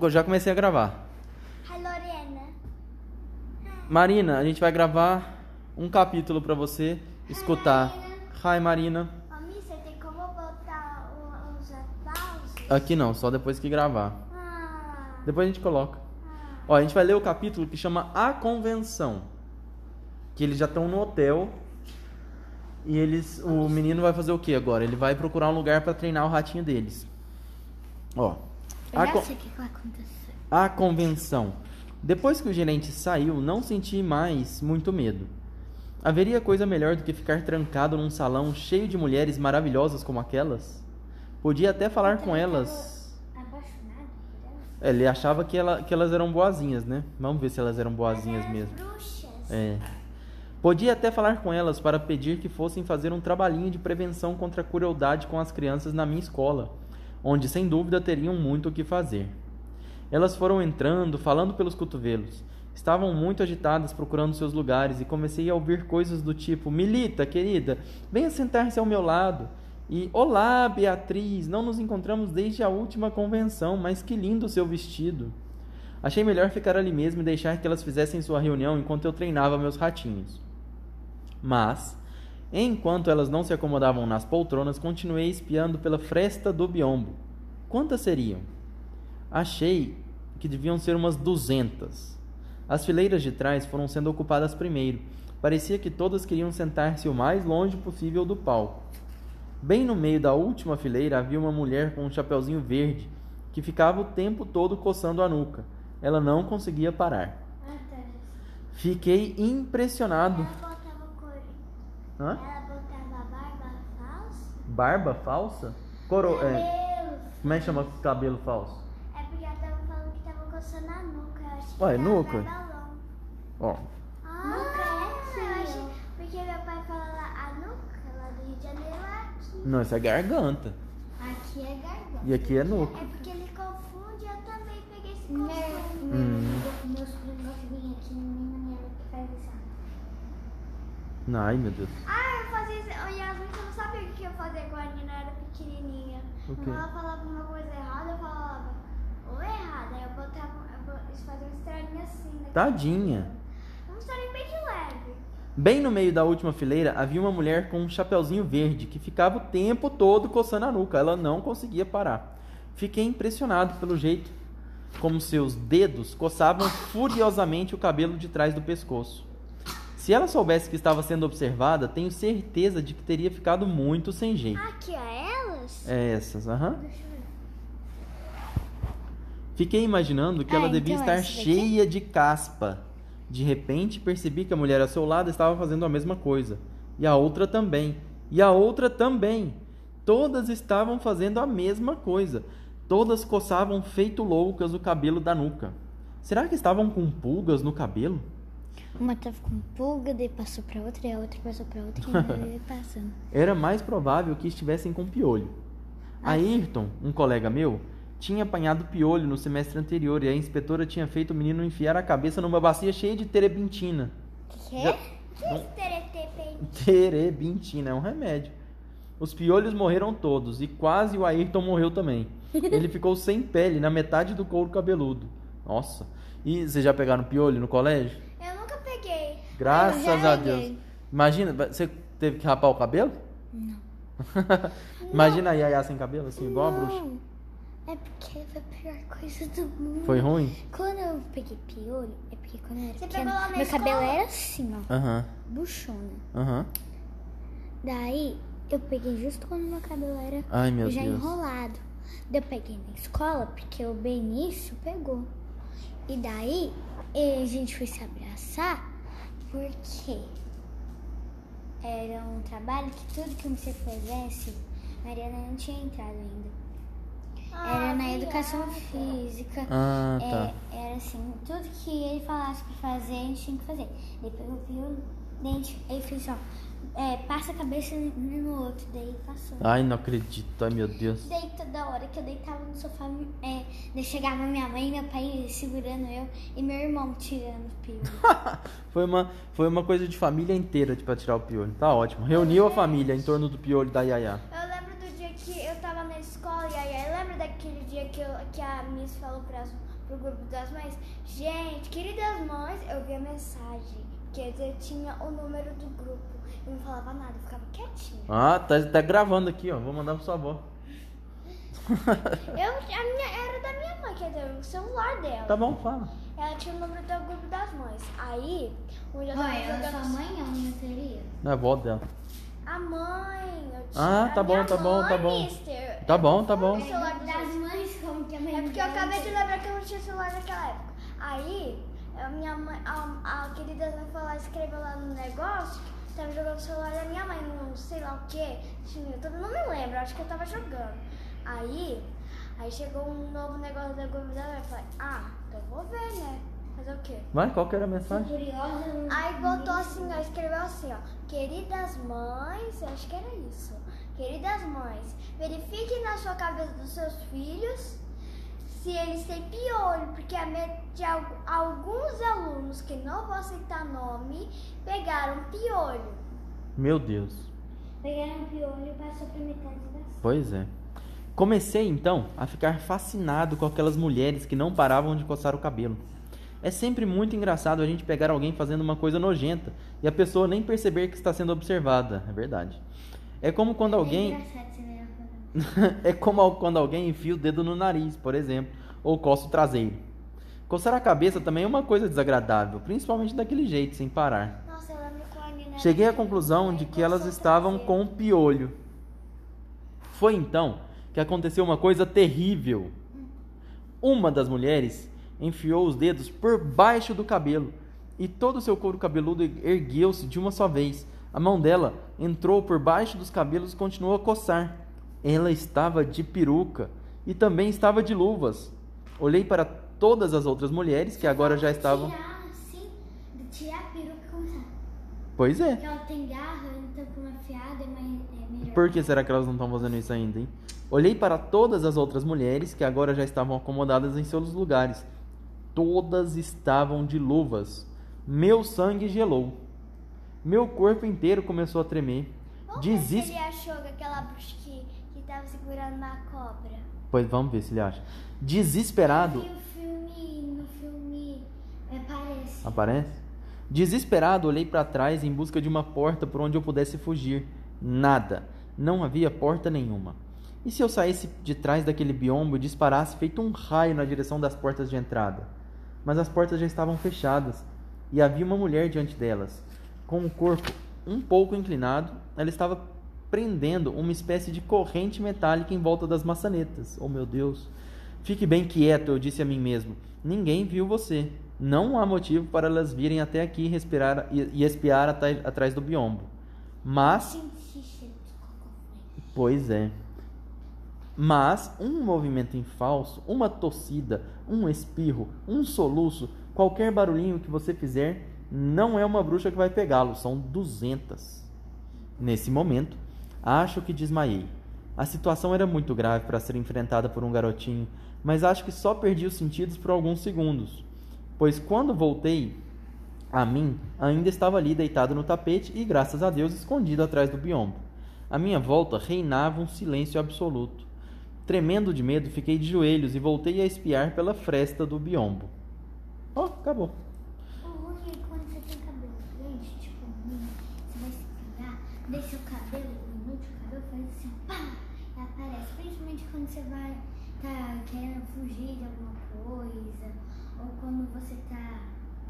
Eu já comecei a gravar. Hi, Lorena. Marina, a gente vai gravar um capítulo pra você escutar. Hi, Marina. Mami, você tem como botar os aplausos? Aqui não, só depois que gravar. Ah, Depois a gente coloca. Ó, a gente vai ler o capítulo que chama A Convenção. Que eles já estão no hotel. E eles. O menino vai fazer o que agora? Ele vai procurar um lugar pra treinar o ratinho deles. Ó. A, con- a convenção. Depois que o gerente saiu, não senti mais muito medo. Haveria coisa melhor do que ficar trancado num salão cheio de mulheres maravilhosas como aquelas? Podia até falar com elas. É, Ele achava que, ela- que elas eram boazinhas, né? Vamos ver se elas eram boazinhas mesmo. É. Podia até falar com elas para pedir que fossem fazer um trabalhinho de prevenção contra a crueldade com as crianças na minha escola, onde sem dúvida teriam muito o que fazer. Elas foram entrando, falando pelos cotovelos. Estavam muito agitadas procurando seus lugares e comecei a ouvir coisas do tipo: Milita, querida, venha sentar-se ao meu lado. E Olá, Beatriz, não nos encontramos desde a última convenção, mas que lindo o seu vestido. Achei melhor ficar ali mesmo e deixar que elas fizessem sua reunião enquanto eu treinava meus ratinhos. Mas, enquanto elas não se acomodavam nas poltronas, continuei espiando pela fresta do biombo. Quantas seriam? Achei que deviam ser umas duzentas. As fileiras de trás foram sendo ocupadas primeiro. Parecia que todas queriam sentar-se o mais longe possível do palco. Bem no meio da última fileira havia uma mulher com um chapeuzinho verde que ficava o tempo todo coçando a nuca. Ela não conseguia parar. Fiquei impressionado. Ela botava cor. Hã? Ela botava barba falsa. Barba falsa? Coro... É... Deus. Como é que chama cabelo falso? É porque ela tava falando que tava coçando a nuca. Eu acho que Ué, nuca? Ó, Ah, nuca é essa? Eu acho... Porque meu pai fala lá, a nuca lá do Rio de Janeiro é aqui. não, isso é garganta. Aqui é garganta. E aqui é nuca. É porque ele confunde, eu também peguei esse confundo. Hum. Meus primos vir aqui na minha que faz isso. Ai, meu Deus. Ah, eu fazia isso. Ô, Yasmin, você não sabia o que eu fazia quando a Nina era pequenininha. Quando ela falava uma coisa errada, eu falava, ou errada. Aí eu botava, eu bo- eles faziam um estranho assim. né? Tadinha. Um estranho bem de leve. Bem no meio da última fileira havia uma mulher com um chapeuzinho verde que ficava o tempo todo coçando a nuca. Ela não conseguia parar. Fiquei impressionado pelo jeito como seus dedos coçavam furiosamente o cabelo de trás do pescoço. Se ela soubesse que estava sendo observada, tenho certeza de que teria ficado muito sem jeito. Ah, aqui, ó, elas? É essas, aham. Ver. Fiquei imaginando que Ah, ela devia então estar cheia de caspa. De repente, percebi que a mulher ao seu lado estava fazendo a mesma coisa. E a outra também. E a outra também. Todas estavam fazendo a mesma coisa. Todas coçavam feito loucas o cabelo da nuca. Será que estavam com pulgas no cabelo? Uma tava com pulga, daí passou pra outra, e a outra passou pra outra, e passando. Era mais provável que estivessem com piolho. Ayrton, um colega meu, tinha apanhado piolho no semestre anterior e a inspetora tinha feito o menino enfiar a cabeça numa bacia cheia de terebintina. Quê? Já- Que é? Terebintina é um remédio. Os piolhos morreram todos e quase o Ayrton morreu também. Ele ficou sem pele na metade do couro cabeludo. Nossa. E vocês já pegaram piolho no colégio? Graças a Deus. Imagina, você teve que rapar o cabelo? Não. Imagina a Yaya sem cabelo, assim, igual a bruxa. Não. É porque foi a pior coisa do mundo. Foi ruim? Quando eu peguei piolho, é porque quando eu era Você pequena, meu escola? cabelo era assim, ó, Aham, buchona. aham. Daí, eu peguei justo quando meu cabelo era Ai, meu já Deus. enrolado. Daí eu peguei na escola, porque o Benício pegou. E daí, eh, a gente foi se abraçar, porque era um trabalho que tudo que você fizesse, a Mariana não tinha entrado ainda. Era na educação física. Ah, tá. É, era assim, tudo que ele falasse pra fazer, a gente tinha que fazer. Ele pegou o violão, dente, aí fez ó, é, passa a cabeça no outro, daí passou. Ai, não acredito. Ai, meu Deus. Daí toda hora que eu deitava no sofá, é, daí chegava minha mãe e meu pai segurando eu e meu irmão tirando o pio. Foi uma, foi uma coisa de família inteira de pra tirar o piolho. Tá ótimo. Reuniu a família em torno do piolho da Yaya. Eu lembro do dia que eu tava na escola aí lembra daquele dia que, eu, que a Miss falou para pro grupo das mães? Gente, queridas mães, eu vi a mensagem. Quer dizer, tinha o número do grupo. Eu não falava nada, eu ficava quietinha. Ah, tá, tá gravando aqui, ó. Vou mandar pra sua avó. Eu, a minha, era da minha mãe, quer dizer, o celular dela. Tá bom, fala. Ela tinha o número do grupo das mães. Aí, onde eu tava é jogando. sua mãe ou não seria? Não é avó dela. A mãe. Eu tinha, Ah, a tá bom, tá bom, tá bom. mister. Tá bom, tá bom. O celular das das mães, como que a mãe É porque eu acabei de lembrar que eu não tinha celular naquela época. Aí, a minha mãe, a, a querida foi lá e escreveu lá no negócio tava jogando o celular da minha mãe, não sei lá o que. Não me lembro, acho que eu tava jogando. Aí, aí chegou um novo negócio da da Eu falei, ah, então eu vou ver, né? Fazer o quê? Vai, qual que era a mensagem? curiosa. Aí botou assim, ó, escreveu assim, ó. Queridas mães, acho que era isso. Queridas mães, verifiquem na sua cabeça dos seus filhos se eles têm piolho, porque de al- alguns alunos que não vou citar nome pegaram piolho. Meu Deus. Pegaram piolho e passou pra metade da sala. Pois é. Comecei então a ficar fascinado com aquelas mulheres que não paravam de coçar o cabelo. É sempre muito engraçado a gente pegar alguém fazendo uma coisa nojenta e a pessoa nem perceber que está sendo observada. É verdade. É como quando É alguém engraçado é como quando alguém enfia o dedo no nariz, por exemplo, ou coça o traseiro. Coçar a cabeça também é uma coisa desagradável, principalmente daquele jeito, sem parar. Nossa, coordena. Cheguei à conclusão de que elas estavam com piolho. Foi então que aconteceu uma coisa terrível. Uma das mulheres enfiou os dedos por baixo do cabelo e todo o seu couro cabeludo ergueu-se de uma só vez. A mão dela entrou por baixo dos cabelos e continuou a coçar. Ela estava de peruca e também estava de luvas. Olhei para todas as outras mulheres que agora já estavam. Tirar assim, tirar a peruca. Pois é. Porque ela tem garra, então com uma fiada é, é melhor. Por que será que elas não estão fazendo isso ainda, hein? Olhei para todas as outras mulheres que agora já estavam acomodadas em seus lugares. Todas estavam de luvas. Meu sangue gelou. Meu corpo inteiro começou a tremer. Se Desis... ele achou que aquela bruxa que, que tava segurando uma cobra. Pois vamos ver se ele acha. Desesperado. E o filme, no filme, é, parece. Aparece? Desesperado, olhei para trás em busca de uma porta por onde eu pudesse fugir. Nada. Não havia porta nenhuma. E se eu saísse de trás daquele biombo e disparasse feito um raio na direção das portas de entrada? Mas as portas já estavam fechadas e havia uma mulher diante delas. Com o corpo um pouco inclinado, ela estava prendendo uma espécie de corrente metálica em volta das maçanetas. Oh meu Deus! Fique bem quieto, eu disse a mim mesmo. Ninguém viu você. Não há motivo para elas virem até aqui respirar e espiar atrás do biombo. Mas. Pois é. Mas um movimento em falso, uma tossida, um espirro, um soluço, qualquer barulhinho que você fizer, não é uma bruxa que vai pegá-lo, são duzentas. Nesse momento, acho que desmaiei. A situação era muito grave para ser enfrentada por um garotinho, mas acho que só perdi os sentidos por alguns segundos. Pois quando voltei a mim, ainda estava ali deitado no tapete e, graças a Deus, escondido atrás do biombo. À minha volta reinava um silêncio absoluto. Tremendo de medo, fiquei de joelhos e voltei a espiar pela fresta do biombo. Oh, acabou. Quando você tem cabelo tipo você vai deixa o cabelo, multicador faz assim, pá, e aparece. Principalmente quando você vai, tá querendo fugir de alguma coisa, ou quando você tá